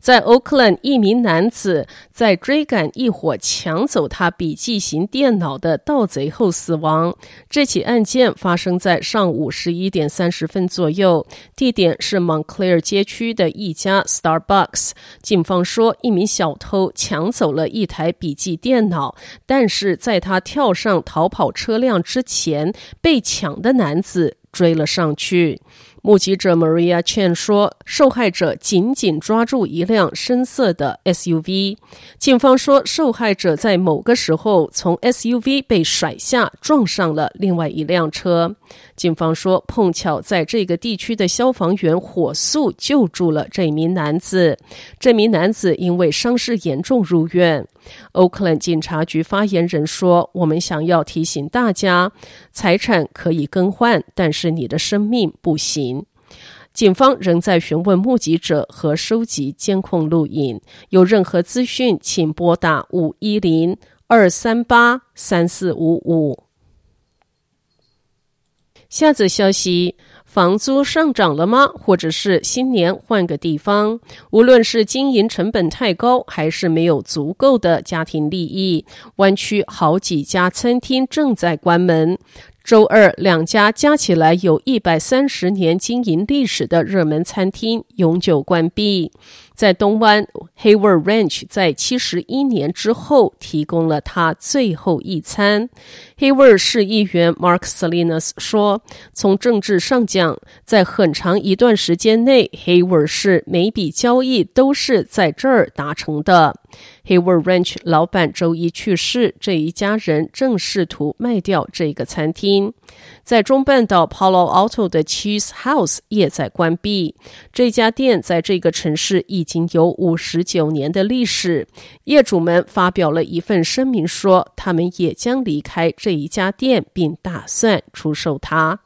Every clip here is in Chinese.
在 Oakland，一名男子在追赶一伙抢走他笔记型电脑的盗贼后死亡。这起案件发生在上午十一点三十分左右，地点是 Montclair 街区的一家 Starbucks。警方说，一名小偷抢走了一台笔记电脑，但是在他跳上逃跑车辆之前，被抢的男子追了上去。目击者 Maria 劝说，受害者紧紧抓住一辆深色的 SUV。警方说，受害者在某个时候从 SUV 被甩下，撞上了另外一辆车。警方说，碰巧在这个地区的消防员火速救助了这名男子。这名男子因为伤势严重入院。Oakland 警察局发言人说：“我们想要提醒大家，财产可以更换，但是你的生命不行。”警方仍在询问目击者和收集监控录影。有任何资讯，请拨打五一零二三八三四五五。下则消息：房租上涨了吗？或者是新年换个地方？无论是经营成本太高，还是没有足够的家庭利益，湾区好几家餐厅正在关门。周二，两家加起来有一百三十年经营历史的热门餐厅永久关闭。在东湾，Hayward Ranch 在七十一年之后提供了他最后一餐。Hayward 市议员 Mark Salinas 说：“从政治上讲，在很长一段时间内，Hayward 市每笔交易都是在这儿达成的。” Hayward Ranch 老板周一去世，这一家人正试图卖掉这个餐厅。在中半岛 Palo Alto 的 Cheese House 也在关闭。这家店在这个城市已经有五十九年的历史，业主们发表了一份声明说，他们也将离开这一家店，并打算出售它。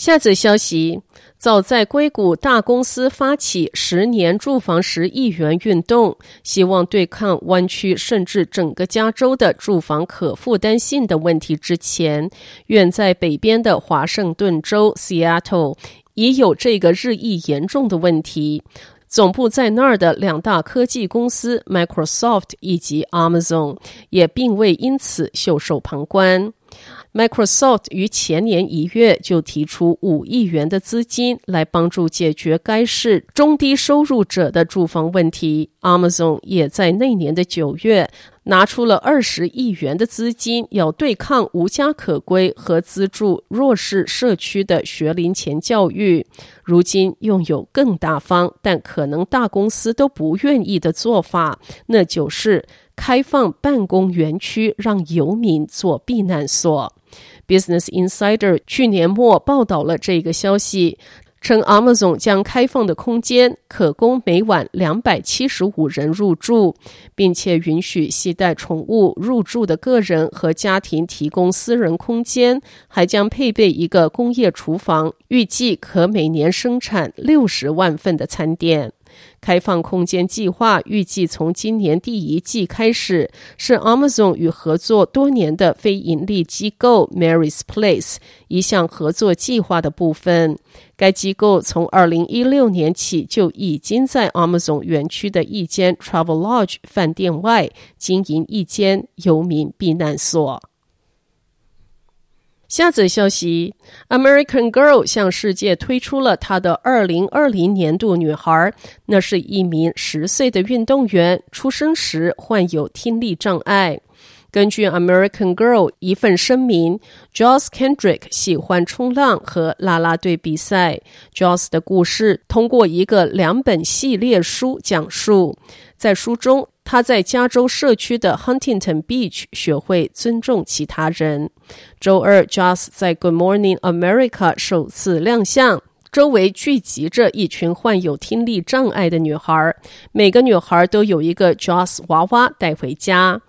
下则消息：早在硅谷大公司发起十年住房十亿元运动，希望对抗湾区甚至整个加州的住房可负担性的问题之前，远在北边的华盛顿州 Seattle 已有这个日益严重的问题。总部在那儿的两大科技公司 Microsoft 以及 Amazon 也并未因此袖手旁观。Microsoft 于前年一月就提出五亿元的资金来帮助解决该市中低收入者的住房问题。Amazon 也在那年的九月拿出了二十亿元的资金，要对抗无家可归和资助弱势社区的学龄前教育。如今拥有更大方，但可能大公司都不愿意的做法，那就是开放办公园区，让游民做避难所。Business Insider 去年末报道了这个消息，称 Amazon 将开放的空间可供每晚两百七十五人入住，并且允许携带宠物入住的个人和家庭提供私人空间，还将配备一个工业厨房，预计可每年生产六十万份的餐点。开放空间计划预计从今年第一季开始，是 Amazon 与合作多年的非营利机构 Mary's Place 一项合作计划的部分。该机构从二零一六年起就已经在 Amazon 园区的一间 Travelodge 饭店外经营一间游民避难所。下则消息：American Girl 向世界推出了她的二零二零年度女孩，那是一名十岁的运动员，出生时患有听力障碍。根据 American Girl 一份声明，Joss Kendrick 喜欢冲浪和啦啦队比赛。Joss 的故事通过一个两本系列书讲述，在书中。他在加州社区的 Huntington Beach 学会尊重其他人。周二，Joss 在 Good Morning America 首次亮相，周围聚集着一群患有听力障碍的女孩，每个女孩都有一个 Joss 娃娃带回家。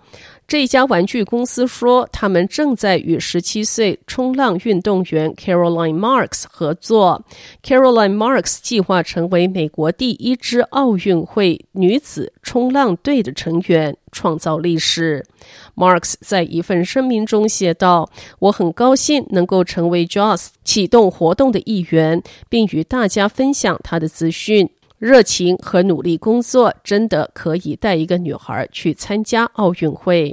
这家玩具公司说，他们正在与十七岁冲浪运动员 Caroline Marks 合作。Caroline Marks 计划成为美国第一支奥运会女子冲浪队的成员，创造历史。Marks 在一份声明中写道：“我很高兴能够成为 JOS 启动活动的一员，并与大家分享他的资讯。”热情和努力工作真的可以带一个女孩去参加奥运会。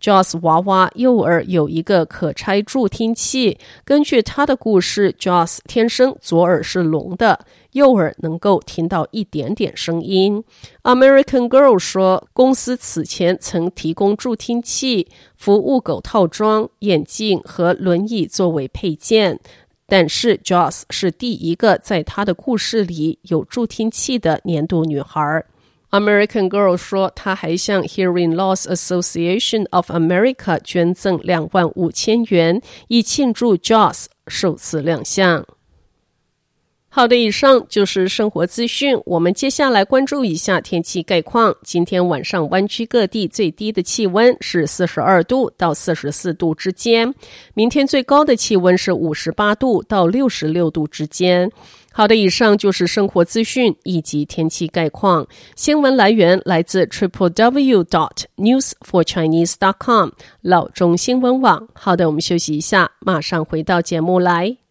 Joss 娃娃右耳有一个可拆助听器。根据他的故事，Joss 天生左耳是聋的，右耳能够听到一点点声音。American Girl 说，公司此前曾提供助听器、服务狗套装、眼镜和轮椅作为配件。但是，Joss 是第一个在她的故事里有助听器的年度女孩。American Girl 说，她还向 Hearing Loss Association of America 捐赠两万五千元，以庆祝 Joss 首次亮相。好的，以上就是生活资讯。我们接下来关注一下天气概况。今天晚上湾区各地最低的气温是四十二度到四十四度之间，明天最高的气温是五十八度到六十六度之间。好的，以上就是生活资讯以及天气概况。新闻来源来自 triple w dot news for chinese dot com 老中新闻网。好的，我们休息一下，马上回到节目来。